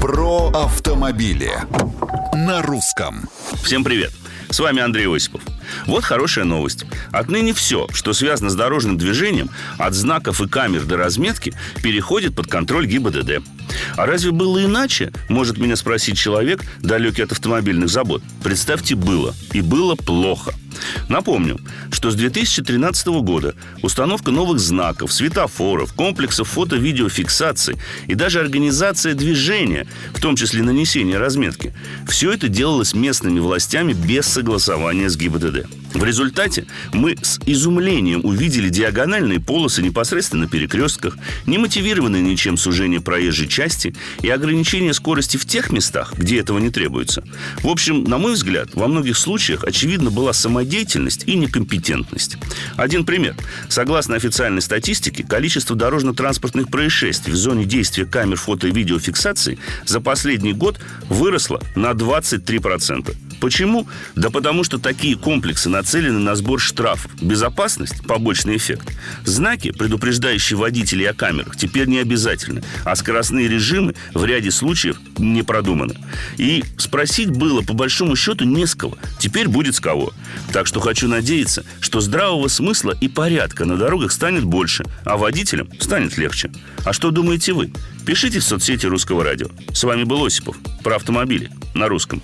Про автомобили на русском. Всем привет! С вами Андрей Осипов. Вот хорошая новость. Отныне все, что связано с дорожным движением, от знаков и камер до разметки, переходит под контроль ГИБДД. А разве было иначе, может меня спросить человек, далекий от автомобильных забот? Представьте, было. И было плохо. Напомню, что с 2013 года установка новых знаков, светофоров, комплексов фото-видеофиксации и даже организация движения, в том числе нанесение разметки, все это делалось местными властями без согласования с ГИБДД. В результате мы с изумлением увидели диагональные полосы непосредственно на перекрестках, немотивированные ничем сужение проезжей части и ограничение скорости в тех местах, где этого не требуется. В общем, на мой взгляд, во многих случаях очевидно была самодеятельность и некомпетентность. Один пример. Согласно официальной статистике, количество дорожно-транспортных происшествий в зоне действия камер фото- и видеофиксации за последний год выросло на 23%. Почему? Да потому что такие комплексы нацелены на сбор штрафов. Безопасность – побочный эффект. Знаки, предупреждающие водителей о камерах, теперь не обязательны, а скоростные режимы в ряде случаев не продуманы. И спросить было, по большому счету, не с кого. Теперь будет с кого. Так что хочу надеяться, что здравого смысла и порядка на дорогах станет больше, а водителям станет легче. А что думаете вы? Пишите в соцсети Русского радио. С вами был Осипов. Про автомобили на русском.